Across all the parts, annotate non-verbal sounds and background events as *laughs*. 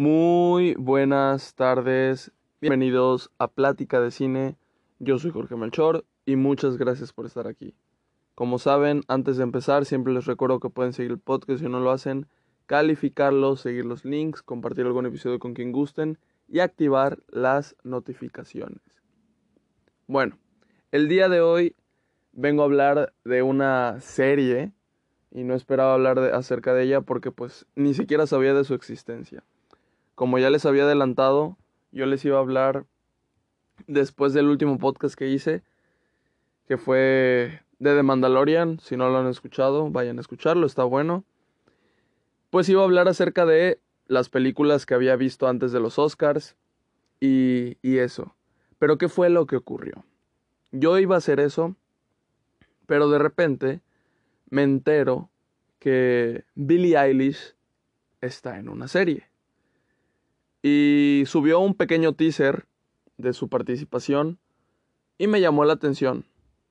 Muy buenas tardes, bienvenidos a Plática de Cine. Yo soy Jorge Melchor y muchas gracias por estar aquí. Como saben, antes de empezar, siempre les recuerdo que pueden seguir el podcast si no lo hacen, calificarlo, seguir los links, compartir algún episodio con quien gusten y activar las notificaciones. Bueno, el día de hoy vengo a hablar de una serie y no esperaba hablar acerca de ella porque pues ni siquiera sabía de su existencia. Como ya les había adelantado, yo les iba a hablar después del último podcast que hice, que fue de The Mandalorian. Si no lo han escuchado, vayan a escucharlo, está bueno. Pues iba a hablar acerca de las películas que había visto antes de los Oscars y, y eso. Pero ¿qué fue lo que ocurrió? Yo iba a hacer eso, pero de repente me entero que Billie Eilish está en una serie. Y subió un pequeño teaser de su participación y me llamó la atención.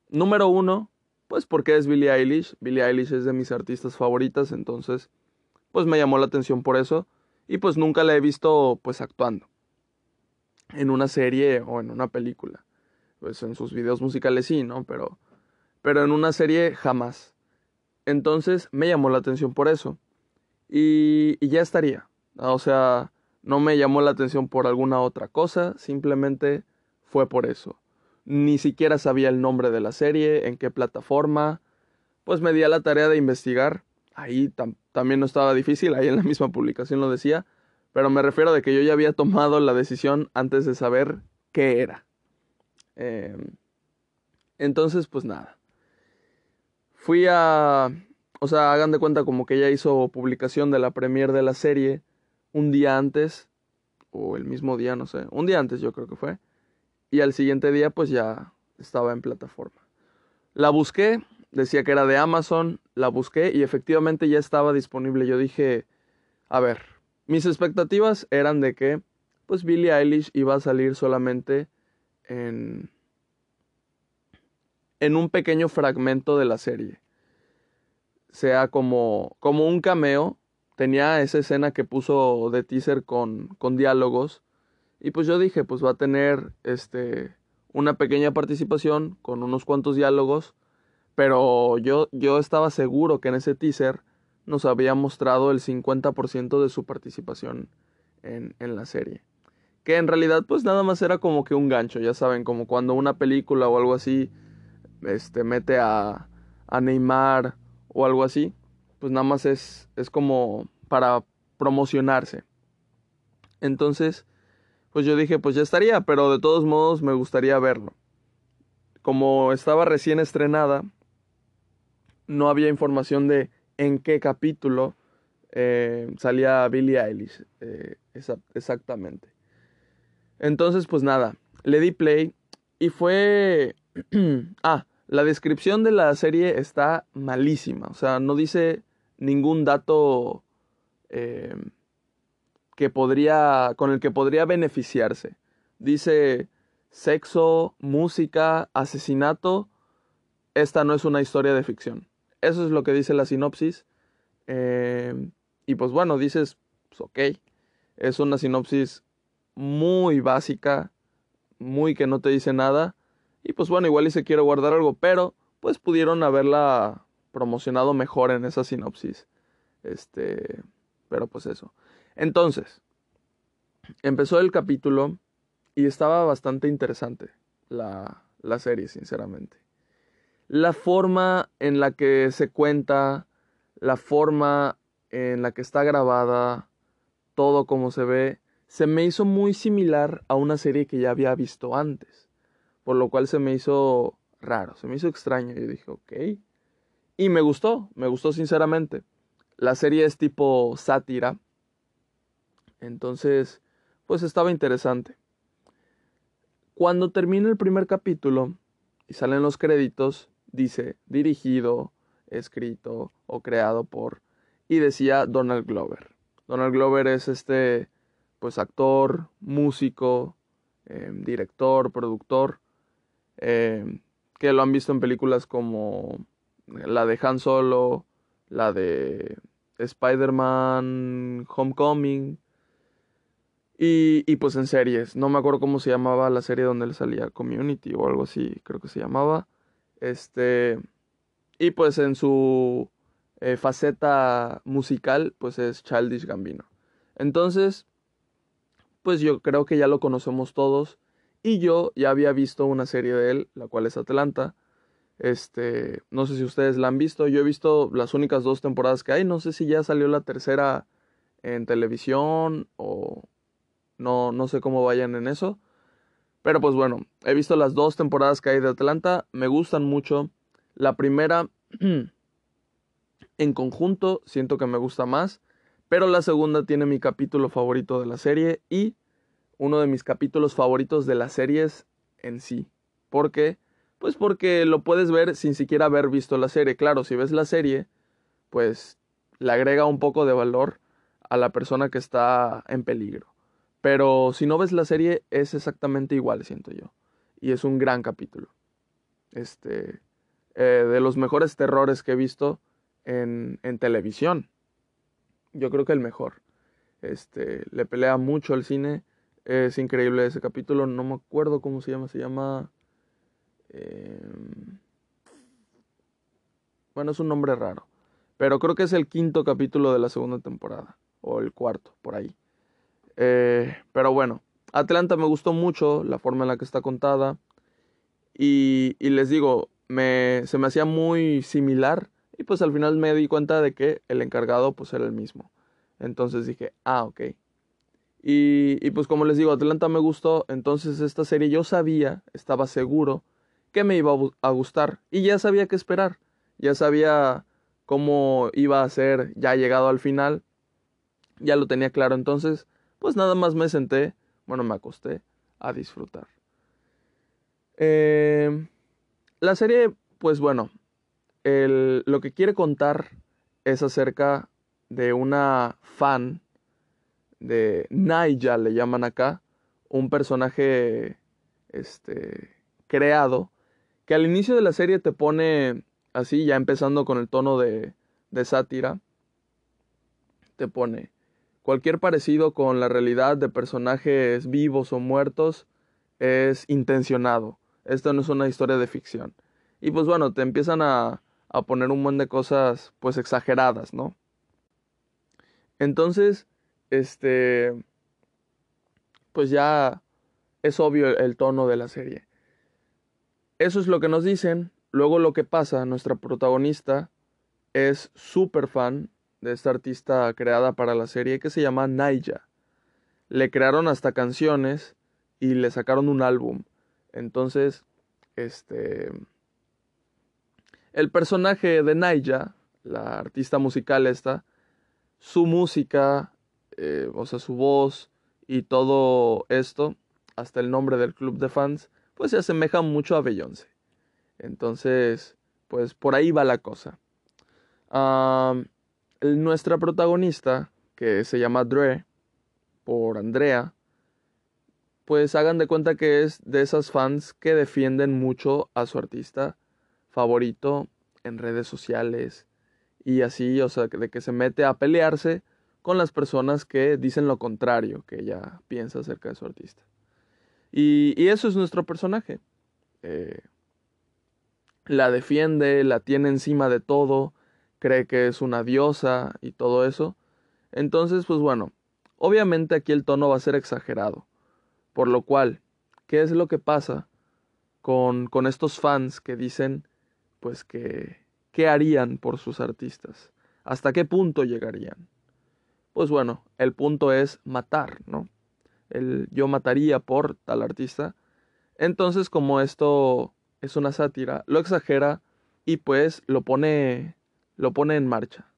Número uno, pues porque es Billie Eilish. Billie Eilish es de mis artistas favoritas, entonces pues me llamó la atención por eso y pues nunca la he visto pues actuando en una serie o en una película. Pues en sus videos musicales sí, ¿no? Pero pero en una serie jamás. Entonces me llamó la atención por eso. Y, y ya estaría. O sea, no me llamó la atención por alguna otra cosa, simplemente fue por eso. Ni siquiera sabía el nombre de la serie, en qué plataforma. Pues me di a la tarea de investigar. Ahí también no estaba difícil, ahí en la misma publicación lo decía. Pero me refiero de que yo ya había tomado la decisión antes de saber qué era. Eh, entonces, pues nada. Fui a... O sea, hagan de cuenta como que ella hizo publicación de la premier de la serie un día antes, o el mismo día, no sé, un día antes yo creo que fue, y al siguiente día pues ya estaba en plataforma. La busqué, decía que era de Amazon, la busqué y efectivamente ya estaba disponible. Yo dije, a ver, mis expectativas eran de que pues Billie Eilish iba a salir solamente en en un pequeño fragmento de la serie. Sea como como un cameo tenía esa escena que puso de teaser con, con diálogos. Y pues yo dije, pues va a tener este una pequeña participación con unos cuantos diálogos. Pero yo, yo estaba seguro que en ese teaser nos había mostrado el 50% de su participación en, en, la serie. Que en realidad pues nada más era como que un gancho, ya saben, como cuando una película o algo así este, mete a, a Neymar o algo así pues nada más es, es como para promocionarse. Entonces, pues yo dije, pues ya estaría, pero de todos modos me gustaría verlo. Como estaba recién estrenada, no había información de en qué capítulo eh, salía Billie Eilish eh, exactamente. Entonces, pues nada, le di play y fue... *clears throat* ah, la descripción de la serie está malísima, o sea, no dice ningún dato eh, que podría, con el que podría beneficiarse. Dice sexo, música, asesinato. Esta no es una historia de ficción. Eso es lo que dice la sinopsis. Eh, y pues bueno, dices, pues ok, es una sinopsis muy básica, muy que no te dice nada. Y pues bueno, igual y se quiere guardar algo, pero pues pudieron haberla promocionado mejor en esa sinopsis. Este, pero pues eso. Entonces, empezó el capítulo y estaba bastante interesante la, la serie, sinceramente. La forma en la que se cuenta, la forma en la que está grabada, todo como se ve, se me hizo muy similar a una serie que ya había visto antes. Por lo cual se me hizo raro, se me hizo extraño. Y dije, ok, y me gustó, me gustó sinceramente. La serie es tipo sátira. Entonces, pues estaba interesante. Cuando termina el primer capítulo y salen los créditos, dice dirigido, escrito o creado por y decía Donald Glover. Donald Glover es este pues actor, músico, em, director, productor, em, que lo han visto en películas como la de Han Solo, la de Spider-Man Homecoming, Y, y pues en series, no me acuerdo cómo se llamaba la serie donde le salía Community o algo así, creo que se llamaba. Este, y pues en su eh, faceta musical, pues es Childish Gambino. Entonces, pues yo creo que ya lo conocemos todos. Y yo ya había visto una serie de él, la cual es Atlanta. Este, no sé si ustedes la han visto. Yo he visto las únicas dos temporadas que hay. No sé si ya salió la tercera en televisión o no, no sé cómo vayan en eso. Pero pues bueno, he visto las dos temporadas que hay de Atlanta. Me gustan mucho. La primera, *clears throat* en conjunto, siento que me gusta más. Pero la segunda tiene mi capítulo favorito de la serie y uno de mis capítulos favoritos de las series en sí. ¿Por qué? Pues porque lo puedes ver sin siquiera haber visto la serie. Claro, si ves la serie, pues le agrega un poco de valor a la persona que está en peligro. Pero si no ves la serie, es exactamente igual, siento yo. Y es un gran capítulo. Este. Eh, de los mejores terrores que he visto en, en televisión. Yo creo que el mejor. Este. Le pelea mucho al cine. Es increíble ese capítulo. No me acuerdo cómo se llama. Se llama. Eh, bueno, es un nombre raro. Pero creo que es el quinto capítulo de la segunda temporada. O el cuarto, por ahí. Eh, pero bueno, Atlanta me gustó mucho la forma en la que está contada. Y, les digo, me, se me hacía muy similar. Y pues al final me di cuenta de que el encargado pues era el mismo. Entonces dije, ah, ok. Y pues como les digo, Atlanta me gustó. Entonces esta serie yo sabía, estaba seguro que me iba a gustar. Y ya sabía qué esperar. Ya sabía cómo iba a ser ya llegado al final. Ya lo tenía claro. Entonces pues nada más me senté, bueno, me acosté a disfrutar. Eh, la serie, pues bueno, el, lo que quiere contar es acerca de una fan de Naija, le llaman acá, un personaje este, creado, que al inicio de la serie te pone así, ya empezando con el tono de, de sátira, te pone, Cualquier parecido con la realidad de personajes vivos o muertos es intencionado. Esto no es una historia de ficción. Y pues bueno, te empiezan a, a poner un montón de cosas pues exageradas, ¿no? Entonces, este, pues ya es obvio el tono de la serie. Eso es lo que nos dicen. Luego lo que pasa, nuestra protagonista es súper fan de esta artista creada para la serie que se llama Naija. Le crearon hasta canciones y le sacaron un álbum. Entonces, este... El personaje de Naija, la artista musical esta, su música, eh, o sea, su voz y todo esto, hasta el nombre del club de fans, pues se asemeja mucho a Beyoncé. Entonces, pues por ahí va la cosa nuestra protagonista, que se llama Dre, por Andrea, pues hagan de cuenta que es de esas fans que defienden mucho a su artista favorito en redes sociales y así, o sea, de que se mete a pelearse con las personas que dicen lo contrario que ella piensa acerca de su artista. Y, eso es nuestro personaje. Eh, la defiende, la tiene encima de todo, cree que es una diosa y todo eso. Entonces, pues bueno, obviamente aquí el tono va a ser exagerado. Por lo cual, ¿qué es lo que pasa con, con estos fans que dicen, pues que, ¿qué harían por sus artistas? ¿Hasta qué punto llegarían? Pues bueno, el punto es matar, ¿no? El yo mataría por tal artista. Entonces, como esto es una sátira, lo exagera y pues lo pone lo pone en marcha.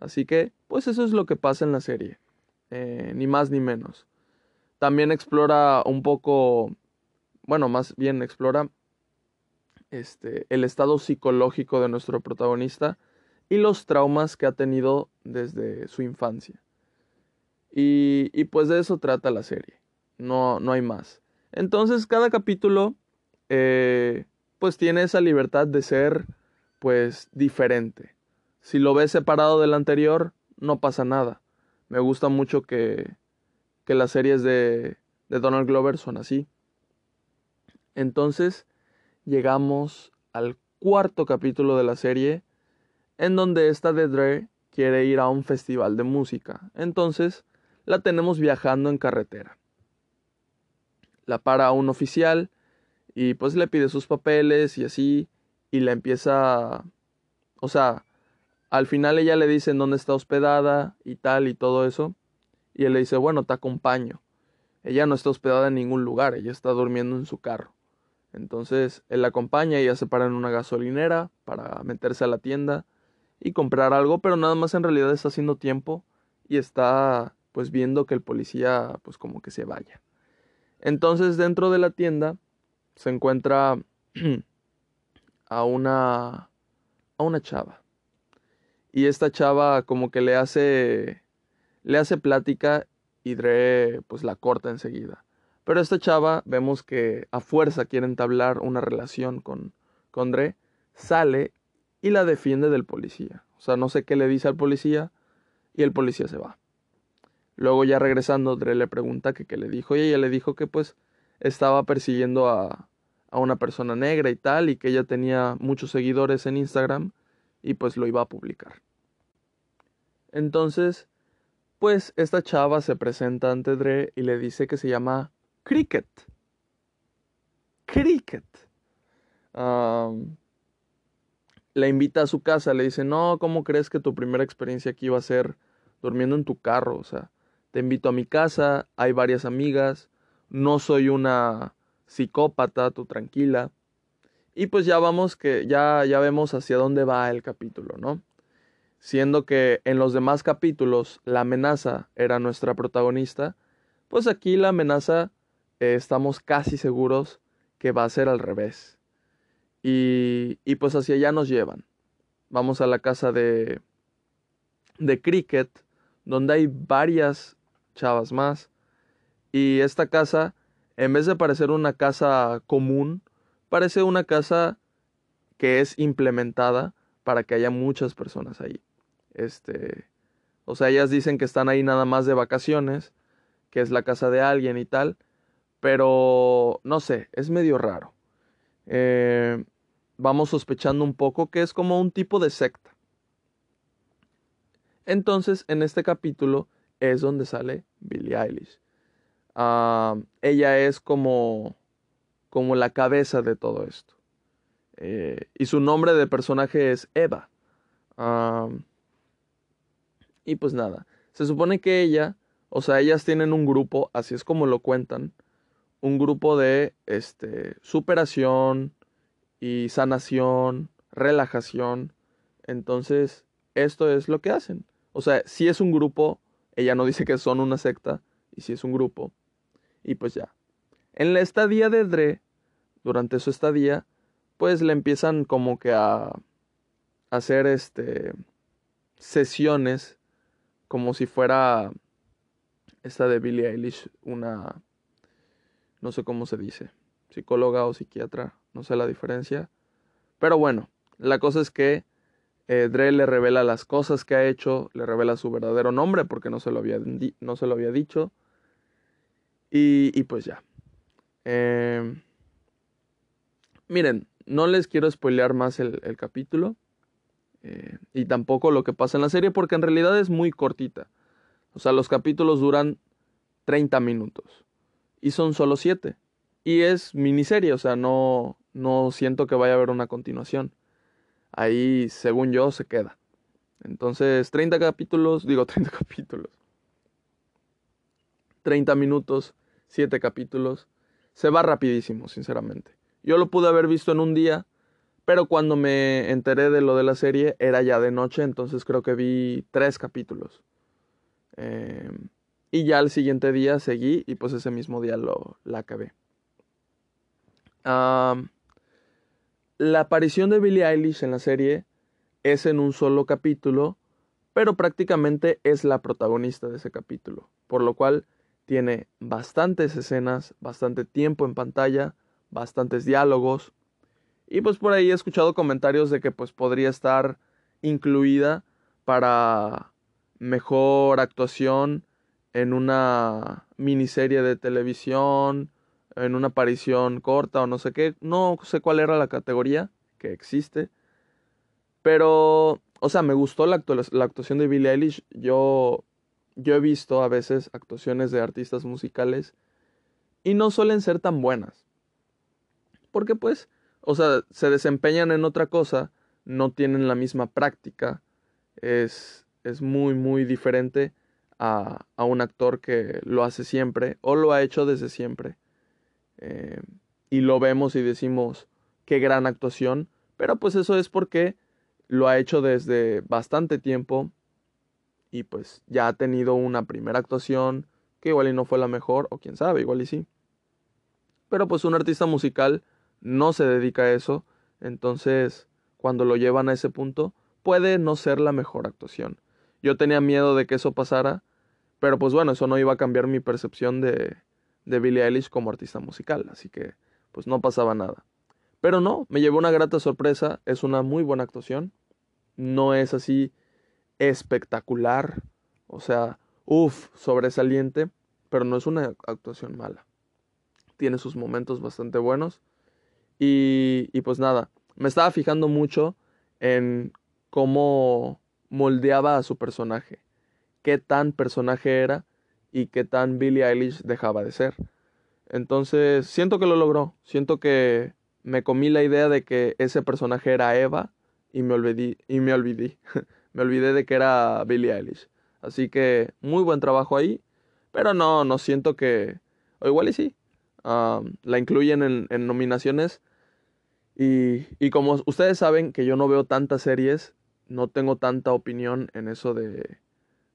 Así que, pues eso es lo que pasa en la serie, eh, ni más ni menos. También explora un poco, bueno, más bien explora este, el estado psicológico de nuestro protagonista y los traumas que ha tenido desde su infancia. Y, y pues de eso trata la serie, no, no hay más. Entonces cada capítulo eh, pues tiene esa libertad de ser pues diferente. Si lo ves separado del anterior, no pasa nada. Me gusta mucho que, que las series de, de Donald Glover son así. Entonces llegamos al cuarto capítulo de la serie en donde esta de Dre quiere ir a un festival de música. Entonces la tenemos viajando en carretera. La para un oficial y pues le pide sus papeles y así y la empieza o sea, al final ella le dice en dónde está hospedada y tal y todo eso. Y él le dice, bueno, te acompaño. Ella no está hospedada en ningún lugar, ella está durmiendo en su carro. Entonces él la acompaña y ella se para en una gasolinera para meterse a la tienda y comprar algo, pero nada más en realidad está haciendo tiempo y está pues viendo que el policía pues como que se vaya. Entonces dentro de la tienda se encuentra *clears throat* a una a una chava. Y esta chava como que le hace le hace plática y Dre pues la corta enseguida. Pero esta chava vemos que a fuerza quiere entablar una relación con, con Dre, sale y la defiende del policía. O sea, no sé qué le dice al policía y el policía se va. Luego ya regresando, Dre le pregunta que qué le dijo y ella le dijo que pues estaba persiguiendo a, a una persona negra y tal y que ella tenía muchos seguidores en Instagram y pues lo iba a publicar. Entonces, pues esta chava se presenta ante Dre y le dice que se llama Cricket. Cricket. la invita a su casa, le dice, no, ¿cómo crees que tu primera experiencia aquí va a ser durmiendo en tu carro? O sea, te invito a mi casa, hay varias amigas, no soy una psicópata, tú tranquila. Y pues ya vamos que ya, ya vemos hacia dónde va el capítulo, ¿no? siendo que en los demás capítulos la amenaza era nuestra protagonista, pues aquí la amenaza eh, estamos casi seguros que va a ser al revés. Y, y, pues hacia allá nos llevan. Vamos a la casa de, de Cricket, donde hay varias chavas más. Y esta casa, en vez de parecer una casa común, parece una casa que es implementada para que haya muchas personas ahí. Este, o sea, ellas dicen que están ahí nada más de vacaciones, que es la casa de alguien y tal, pero no sé, es medio raro. Eh, vamos sospechando un poco que es como un tipo de secta. Entonces, en este capítulo es donde sale Billie Eilish. Ah, ella es como, como la cabeza de todo esto. Eh, y su nombre de personaje es Eva. Ah, y pues nada, se supone que ella, o sea, ellas tienen un grupo, así es como lo cuentan, un grupo de este, superación y sanación, relajación. Entonces, esto es lo que hacen. O sea, si es un grupo, ella no dice que son una secta, y si es un grupo. Y pues ya. En la estadía de Dre, durante su estadía, pues le empiezan como que a hacer este sesiones como si fuera esta de Billie Eilish, una, no sé cómo se dice, psicóloga o psiquiatra, no sé la diferencia. Pero bueno, la cosa es que eh, Dre le revela las cosas que ha hecho, le revela su verdadero nombre porque no se lo había, no se lo había dicho. Y, pues ya. Eh, miren, no les quiero spoilear más el, el capítulo. Eh, y tampoco lo que pasa en la serie porque en realidad es muy cortita. O sea, los capítulos duran 30 minutos y son solo 7. Y es miniserie, o sea, no, no siento que vaya a haber una continuación. Ahí, según yo, se queda. Entonces, 30 capítulos, *laughs* digo 30 capítulos. 30 minutos, 7 capítulos. Se va rapidísimo, sinceramente. Yo lo pude haber visto en un día pero cuando me enteré de lo de la serie era ya de noche, entonces creo que vi tres capítulos. Em, y ya al siguiente día seguí y pues ese mismo día lo la acabé. La aparición de Billie Eilish en la serie es en un solo capítulo, pero prácticamente es la protagonista de ese capítulo, por lo cual tiene bastantes escenas, bastante tiempo en pantalla, bastantes diálogos, y pues por ahí he escuchado comentarios de que pues podría estar incluida para mejor actuación en una miniserie de televisión, en una aparición corta o no sé qué, no sé cuál era la categoría que existe, pero, o sea, me gustó la, la actuación de Billie Eilish, yo, yo he visto a veces actuaciones de artistas musicales y no suelen ser tan buenas, porque pues, o sea, se desempeñan en otra cosa, no tienen la misma práctica, es, es muy, muy diferente a, a, un actor que lo hace siempre o lo ha hecho desde siempre. Eh, y lo vemos y decimos, qué gran actuación, pero pues eso es porque lo ha hecho desde bastante tiempo y pues ya ha tenido una primera actuación que igual y no fue la mejor, o quién sabe, igual y sí. Pero pues un artista musical no se dedica a eso, entonces cuando lo llevan a ese punto puede no ser la mejor actuación. Yo tenía miedo de que eso pasara, pero pues bueno, eso no iba a cambiar mi percepción de, de Billie Eilish como artista musical, así que pues no pasaba nada. Pero no, me llevó una grata sorpresa, es una muy buena actuación, no es así espectacular, o sea, uff, sobresaliente, pero no es una actuación mala. Tiene sus momentos bastante buenos y, y pues nada, me estaba fijando mucho en cómo moldeaba a su personaje, qué tan personaje era y qué tan Billie Eilish dejaba de ser. Entonces, siento que lo logró, siento que me comí la idea de que ese personaje era Eva y me olvidé, y me olvidé, *laughs* me olvidé de que era Billie Eilish. Así que muy buen trabajo ahí, pero no, no siento que, o igual y sí, la incluyen en, en nominaciones. Y, y, como ustedes saben que yo no veo tantas series, no tengo tanta opinión en eso de,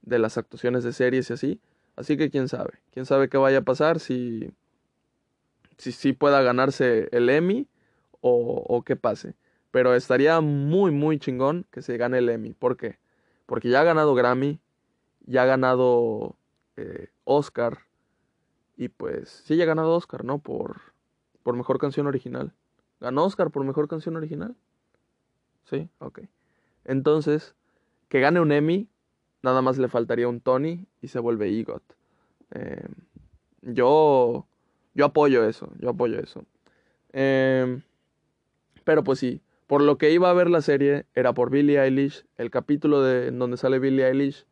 de las actuaciones de series y así. Así que quién sabe, quién sabe qué vaya a pasar, si si, si pueda ganarse el Emmy o, o qué pase. Pero estaría muy, muy chingón que se gane el Emmy. ¿Por qué? Porque ya ha ganado Grammy, ya ha ganado eh, Oscar. Y pues, sí, ya ha ganado Oscar, ¿no? Por, por mejor canción original. ¿Ganó Oscar por mejor canción original? Sí, ok. Entonces, que gane un Emmy nada más le faltaría un Tony y se vuelve EGOT. Eh, yo, yo apoyo eso, yo apoyo eso. Eh, pero pues sí, por lo que iba a ver la serie era por Billie Eilish. El capítulo de en donde sale Billie Eilish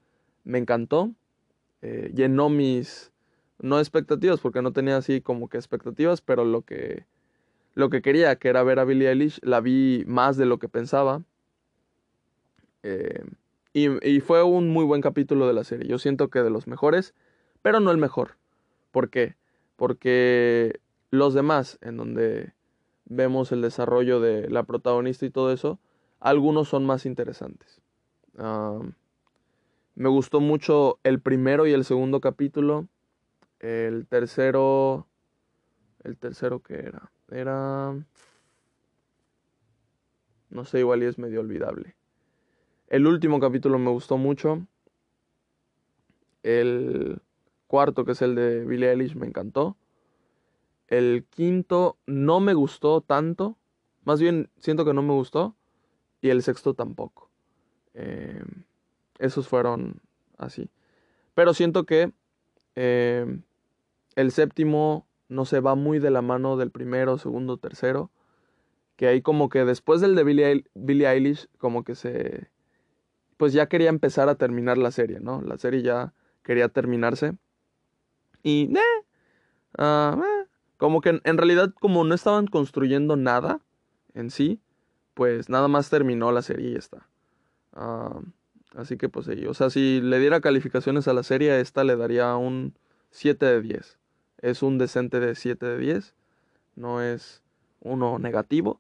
me encantó. Eh, llenó mis no expectativas porque no tenía así como que expectativas, pero lo que lo que quería que era ver a Billie Eilish la vi más de lo que pensaba. Eh, y, fue un muy buen capítulo de la serie. Yo siento que de los mejores, pero no el mejor. ¿Por qué? Porque los demás, en donde vemos el desarrollo de la protagonista y todo eso, algunos son más interesantes. me gustó mucho el primero y el segundo capítulo. El tercero. El tercero que era. Era. No sé, igual y es medio olvidable. El último capítulo me gustó mucho. El cuarto, que es el de Billie Eilish, me encantó. El quinto no me gustó tanto. Más bien siento que no me gustó. Y el sexto tampoco. Eh, esos fueron así. Pero siento que eh, el séptimo no se va muy de la mano del primero, segundo, tercero. Que ahí como que después del de Billie, Billie Eilish como que se pues ya quería empezar a terminar la serie, ¿no? La serie ya quería terminarse. Y, eh, como que en, realidad como no estaban construyendo nada en sí, pues nada más terminó la serie y ya está. Uh, así que pues sí, o sea, si le diera calificaciones a la serie, esta le daría un 7 de 10. Es un decente de 7 de 10, no es uno negativo.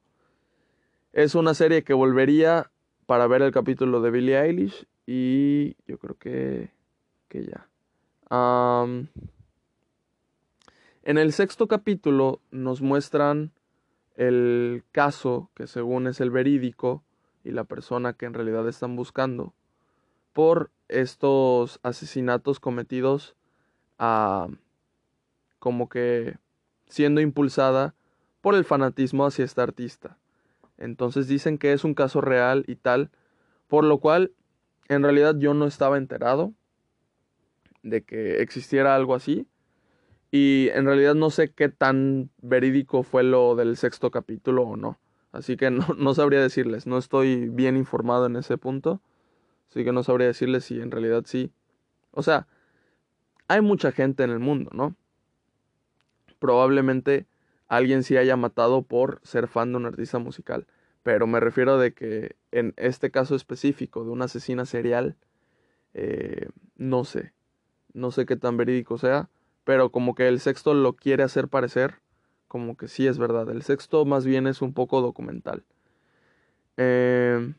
Es una serie que volvería para ver el capítulo de Billie Eilish y yo creo que, que ya. en el sexto capítulo nos muestran el caso que según es el verídico y la persona que en realidad están buscando por estos asesinatos cometidos como que siendo impulsada por el fanatismo hacia esta artista. Entonces dicen que es un caso real y tal, por lo cual en realidad yo no estaba enterado. de que existiera algo así. Y en realidad no sé qué tan verídico fue lo del sexto capítulo o no. Así que no, no sabría decirles, no estoy bien informado en ese punto. Así que no sabría decirles si en realidad sí. O sea, hay mucha gente en el mundo, ¿no? Probablemente alguien sí haya matado por ser fan de un artista musical. Pero me refiero de que en este caso específico de una asesina serial, eh, no sé. No sé qué tan verídico sea. Pero como que el sexto lo quiere hacer parecer. Como que sí es verdad. El sexto más bien es un poco documental. Eh,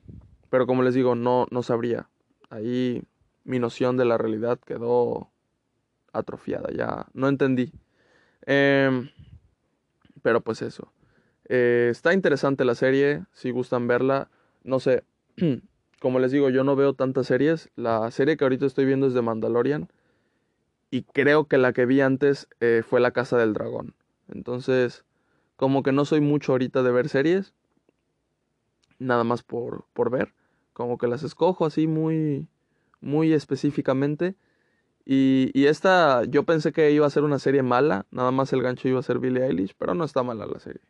pero como les digo, no, no sabría. Ahí mi noción de la realidad quedó atrofiada. Ya no entendí. Eh, pero pues eso. Eh, está interesante la serie, si gustan verla. No sé, *clears throat* como les digo, yo no veo tantas series. La serie que ahorita estoy viendo es de Mandalorian. Y creo que la que vi antes eh, fue La Casa del Dragón. Entonces, como que no soy mucho ahorita de ver series. Nada más por, por ver. Como que las escojo así muy, muy específicamente. Y, esta, yo pensé que iba a ser una serie mala, nada más el gancho iba a ser Billie Eilish, pero no está mala la serie.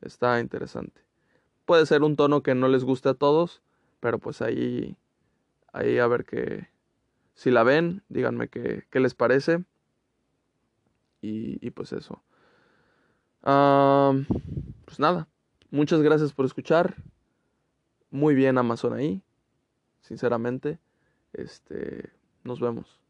Está interesante. Puede ser un tono que no les guste a todos, pero pues ahí, ahí a ver que, si la ven, díganme qué, qué les parece. Y, pues eso. Pues nada, muchas gracias por escuchar. Muy bien Amazon ahí, sinceramente. Este, nos vemos.